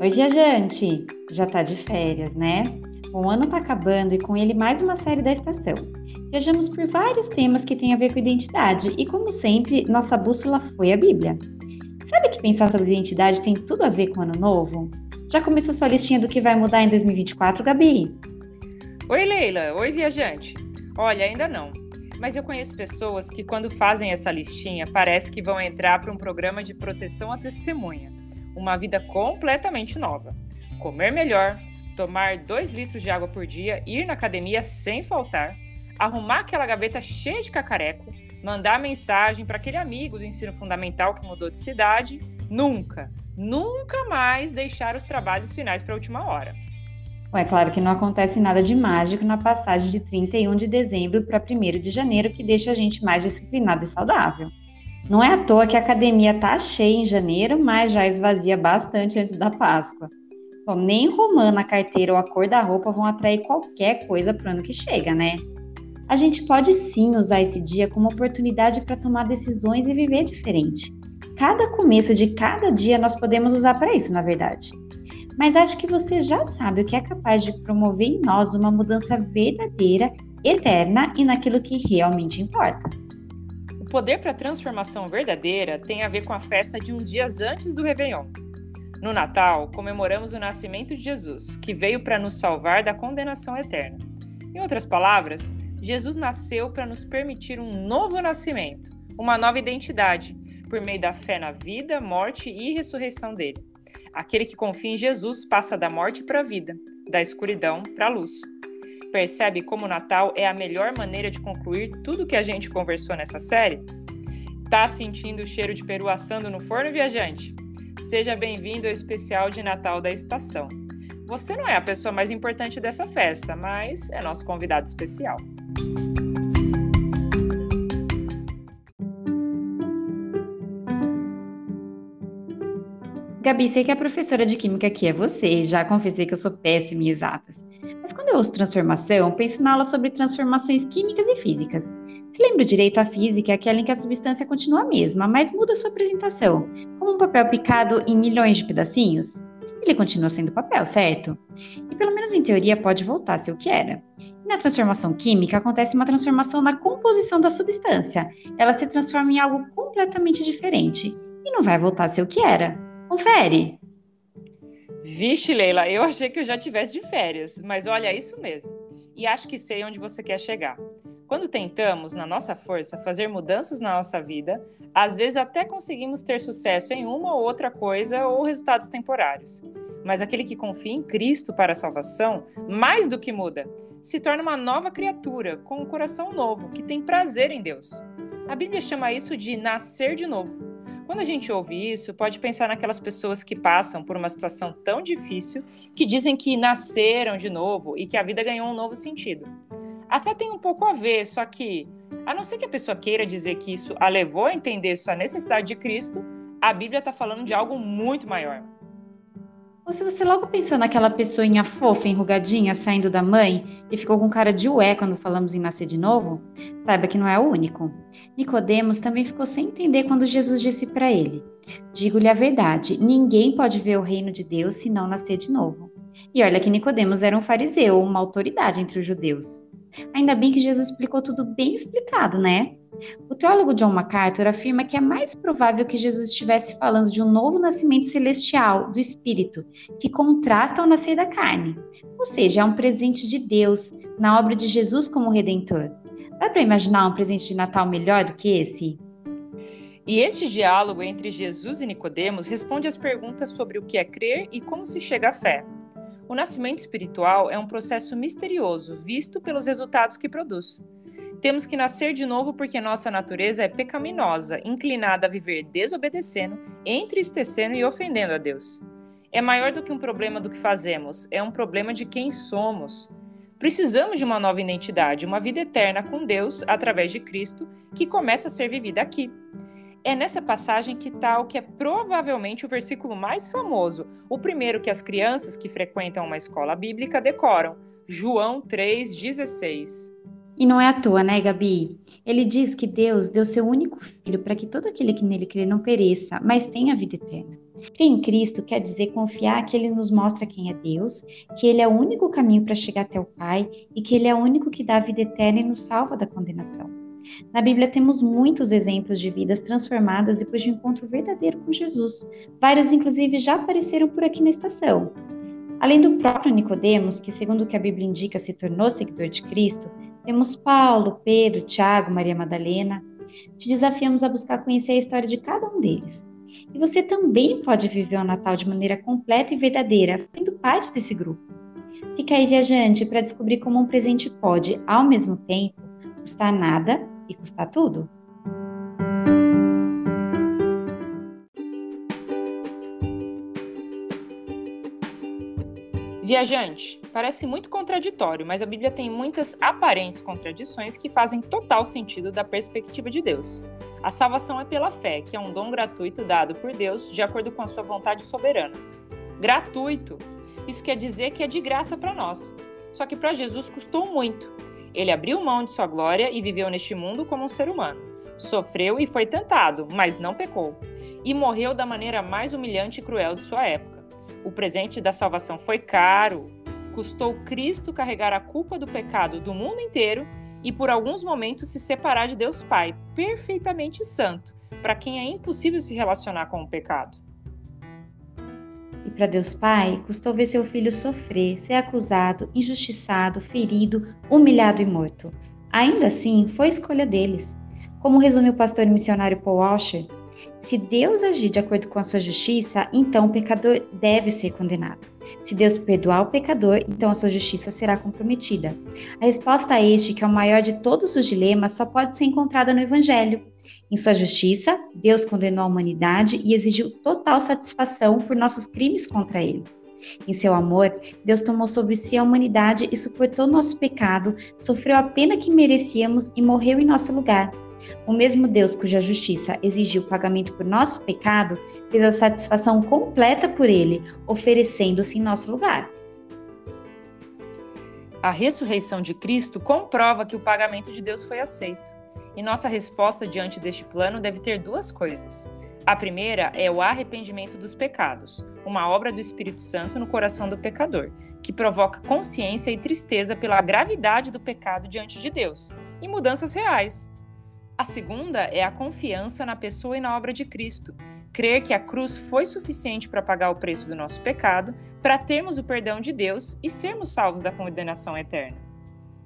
Oi, viajante! Já tá de férias, né? O ano tá acabando e com ele mais uma série da estação. Viajamos por vários temas que têm a ver com identidade e, como sempre, nossa bússola foi a Bíblia. Sabe que pensar sobre identidade tem tudo a ver com o ano novo? Já começou sua listinha do que vai mudar em 2024, Gabi? Oi, Leila. Oi, viajante. Olha, ainda não. Mas eu conheço pessoas que, quando fazem essa listinha, parece que vão entrar para um programa de proteção à testemunha uma vida completamente nova. Comer melhor, tomar 2 litros de água por dia, ir na academia sem faltar, arrumar aquela gaveta cheia de cacareco, mandar mensagem para aquele amigo do ensino fundamental que mudou de cidade, nunca, nunca mais deixar os trabalhos finais para a última hora. É claro que não acontece nada de mágico na passagem de 31 de dezembro para 1 de janeiro que deixa a gente mais disciplinado e saudável. Não é à toa que a academia tá cheia em janeiro, mas já esvazia bastante antes da Páscoa. Bom, nem romã na carteira ou a cor da roupa vão atrair qualquer coisa para o ano que chega, né? A gente pode sim usar esse dia como oportunidade para tomar decisões e viver diferente. Cada começo de cada dia nós podemos usar para isso, na verdade. Mas acho que você já sabe o que é capaz de promover em nós uma mudança verdadeira, eterna e naquilo que realmente importa poder para a transformação verdadeira tem a ver com a festa de uns dias antes do Réveillon. No Natal, comemoramos o nascimento de Jesus, que veio para nos salvar da condenação eterna. Em outras palavras, Jesus nasceu para nos permitir um novo nascimento, uma nova identidade, por meio da fé na vida, morte e ressurreição dele. Aquele que confia em Jesus passa da morte para a vida, da escuridão para a luz. Percebe como o Natal é a melhor maneira de concluir tudo que a gente conversou nessa série? Tá sentindo o cheiro de peru assando no forno, viajante? Seja bem-vindo ao especial de Natal da estação. Você não é a pessoa mais importante dessa festa, mas é nosso convidado especial. Gabi, sei que a professora de química aqui é você, já confessei que eu sou péssima em exatas. Mas quando eu uso transformação, penso na aula sobre transformações químicas e físicas. Se lembra direito, a física é aquela em que a substância continua a mesma, mas muda sua apresentação, como um papel picado em milhões de pedacinhos. Ele continua sendo papel, certo? E pelo menos em teoria pode voltar a ser o que era. E na transformação química acontece uma transformação na composição da substância. Ela se transforma em algo completamente diferente e não vai voltar a ser o que era. Confere! Vixe, Leila, eu achei que eu já tivesse de férias, mas olha, é isso mesmo. E acho que sei onde você quer chegar. Quando tentamos, na nossa força, fazer mudanças na nossa vida, às vezes até conseguimos ter sucesso em uma ou outra coisa ou resultados temporários. Mas aquele que confia em Cristo para a salvação, mais do que muda, se torna uma nova criatura, com um coração novo, que tem prazer em Deus. A Bíblia chama isso de nascer de novo. Quando a gente ouve isso, pode pensar naquelas pessoas que passam por uma situação tão difícil que dizem que nasceram de novo e que a vida ganhou um novo sentido. Até tem um pouco a ver, só que, a não ser que a pessoa queira dizer que isso a levou a entender sua necessidade de Cristo, a Bíblia está falando de algo muito maior. Ou se você logo pensou naquela pessoinha fofa, enrugadinha, saindo da mãe e ficou com cara de ué quando falamos em nascer de novo, saiba que não é o único. Nicodemos também ficou sem entender quando Jesus disse para ele: Digo-lhe a verdade, ninguém pode ver o reino de Deus se não nascer de novo. E olha que Nicodemos era um fariseu, uma autoridade entre os judeus. Ainda bem que Jesus explicou tudo bem explicado, né? O teólogo John MacArthur afirma que é mais provável que Jesus estivesse falando de um novo nascimento celestial do Espírito, que contrasta ao nascer da carne. Ou seja, é um presente de Deus na obra de Jesus como Redentor. Dá para imaginar um presente de Natal melhor do que esse? E este diálogo entre Jesus e Nicodemos responde às perguntas sobre o que é crer e como se chega à fé. O nascimento espiritual é um processo misterioso, visto pelos resultados que produz. Temos que nascer de novo porque nossa natureza é pecaminosa, inclinada a viver desobedecendo, entristecendo e ofendendo a Deus. É maior do que um problema do que fazemos, é um problema de quem somos. Precisamos de uma nova identidade, uma vida eterna com Deus através de Cristo, que começa a ser vivida aqui. É nessa passagem que está o que é provavelmente o versículo mais famoso, o primeiro que as crianças que frequentam uma escola bíblica decoram, João 3,16. E não é à toa, né, Gabi? Ele diz que Deus deu seu único filho para que todo aquele que nele crê não pereça, mas tenha vida eterna. Crer em Cristo quer dizer confiar que Ele nos mostra quem é Deus, que Ele é o único caminho para chegar até o Pai e que Ele é o único que dá a vida eterna e nos salva da condenação. Na Bíblia temos muitos exemplos de vidas transformadas depois de um encontro verdadeiro com Jesus. Vários, inclusive, já apareceram por aqui na estação. Além do próprio Nicodemos, que segundo o que a Bíblia indica se tornou seguidor de Cristo, temos Paulo, Pedro, Tiago, Maria Madalena. Te desafiamos a buscar conhecer a história de cada um deles. E você também pode viver o Natal de maneira completa e verdadeira, sendo parte desse grupo. Fica aí, viajante, para descobrir como um presente pode, ao mesmo tempo, custar nada e custar tudo. Viajante, parece muito contraditório, mas a Bíblia tem muitas aparentes contradições que fazem total sentido da perspectiva de Deus. A salvação é pela fé, que é um dom gratuito dado por Deus de acordo com a sua vontade soberana. Gratuito! Isso quer dizer que é de graça para nós. Só que para Jesus custou muito. Ele abriu mão de sua glória e viveu neste mundo como um ser humano. Sofreu e foi tentado, mas não pecou. E morreu da maneira mais humilhante e cruel de sua época. O presente da salvação foi caro, custou Cristo carregar a culpa do pecado do mundo inteiro e por alguns momentos se separar de Deus Pai, perfeitamente santo, para quem é impossível se relacionar com o pecado. E para Deus Pai, custou ver seu filho sofrer, ser acusado, injustiçado, ferido, humilhado e morto. Ainda assim, foi escolha deles. Como resume o pastor missionário Paul Washer, se Deus agir de acordo com a sua justiça, então o pecador deve ser condenado. Se Deus perdoar o pecador, então a sua justiça será comprometida. A resposta a este, que é o maior de todos os dilemas, só pode ser encontrada no Evangelho. Em sua justiça, Deus condenou a humanidade e exigiu total satisfação por nossos crimes contra ele. Em seu amor, Deus tomou sobre si a humanidade e suportou nosso pecado, sofreu a pena que merecíamos e morreu em nosso lugar. O mesmo Deus cuja justiça exigiu pagamento por nosso pecado, fez a satisfação completa por ele, oferecendo-se em nosso lugar. A ressurreição de Cristo comprova que o pagamento de Deus foi aceito. E nossa resposta diante deste plano deve ter duas coisas. A primeira é o arrependimento dos pecados, uma obra do Espírito Santo no coração do pecador, que provoca consciência e tristeza pela gravidade do pecado diante de Deus, e mudanças reais. A segunda é a confiança na pessoa e na obra de Cristo. Crer que a cruz foi suficiente para pagar o preço do nosso pecado, para termos o perdão de Deus e sermos salvos da condenação eterna.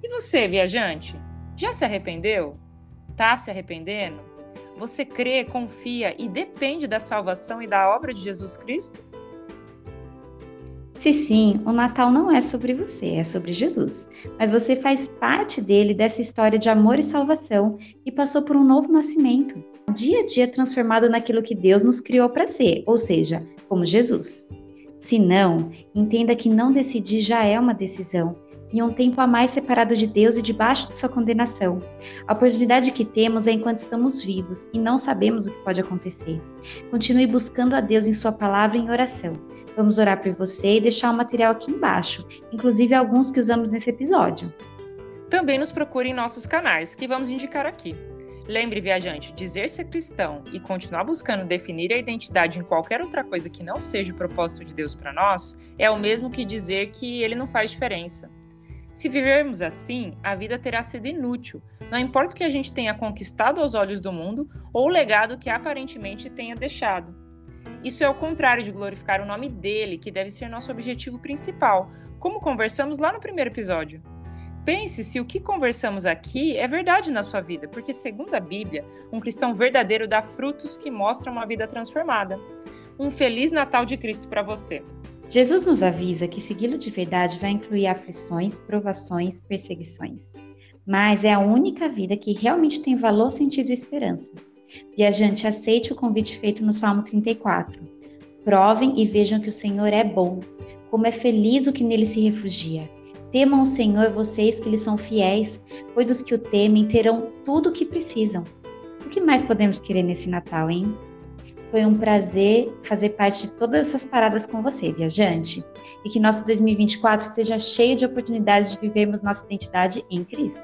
E você, viajante, já se arrependeu? Tá se arrependendo? Você crê, confia e depende da salvação e da obra de Jesus Cristo? Se sim, o Natal não é sobre você, é sobre Jesus. Mas você faz parte dele, dessa história de amor e salvação, e passou por um novo nascimento. Dia a dia transformado naquilo que Deus nos criou para ser, ou seja, como Jesus. Se não, entenda que não decidir já é uma decisão, e um tempo a mais separado de Deus e debaixo de sua condenação. A oportunidade que temos é enquanto estamos vivos e não sabemos o que pode acontecer. Continue buscando a Deus em sua palavra e em oração. Vamos orar por você e deixar o material aqui embaixo, inclusive alguns que usamos nesse episódio. Também nos procure em nossos canais, que vamos indicar aqui. Lembre, viajante, dizer ser cristão e continuar buscando definir a identidade em qualquer outra coisa que não seja o propósito de Deus para nós é o mesmo que dizer que ele não faz diferença. Se vivermos assim, a vida terá sido inútil, não importa o que a gente tenha conquistado aos olhos do mundo ou o legado que aparentemente tenha deixado. Isso é o contrário de glorificar o nome dele, que deve ser nosso objetivo principal, como conversamos lá no primeiro episódio. Pense se o que conversamos aqui é verdade na sua vida, porque, segundo a Bíblia, um cristão verdadeiro dá frutos que mostram uma vida transformada. Um Feliz Natal de Cristo para você! Jesus nos avisa que segui-lo de verdade vai incluir aflições, provações, perseguições. Mas é a única vida que realmente tem valor, sentido e esperança. Viajante, aceite o convite feito no Salmo 34. Provem e vejam que o Senhor é bom, como é feliz o que nele se refugia. Temam o Senhor vocês que lhe são fiéis, pois os que o temem terão tudo o que precisam. O que mais podemos querer nesse Natal, hein? Foi um prazer fazer parte de todas essas paradas com você, viajante, e que nosso 2024 seja cheio de oportunidades de vivermos nossa identidade em Cristo.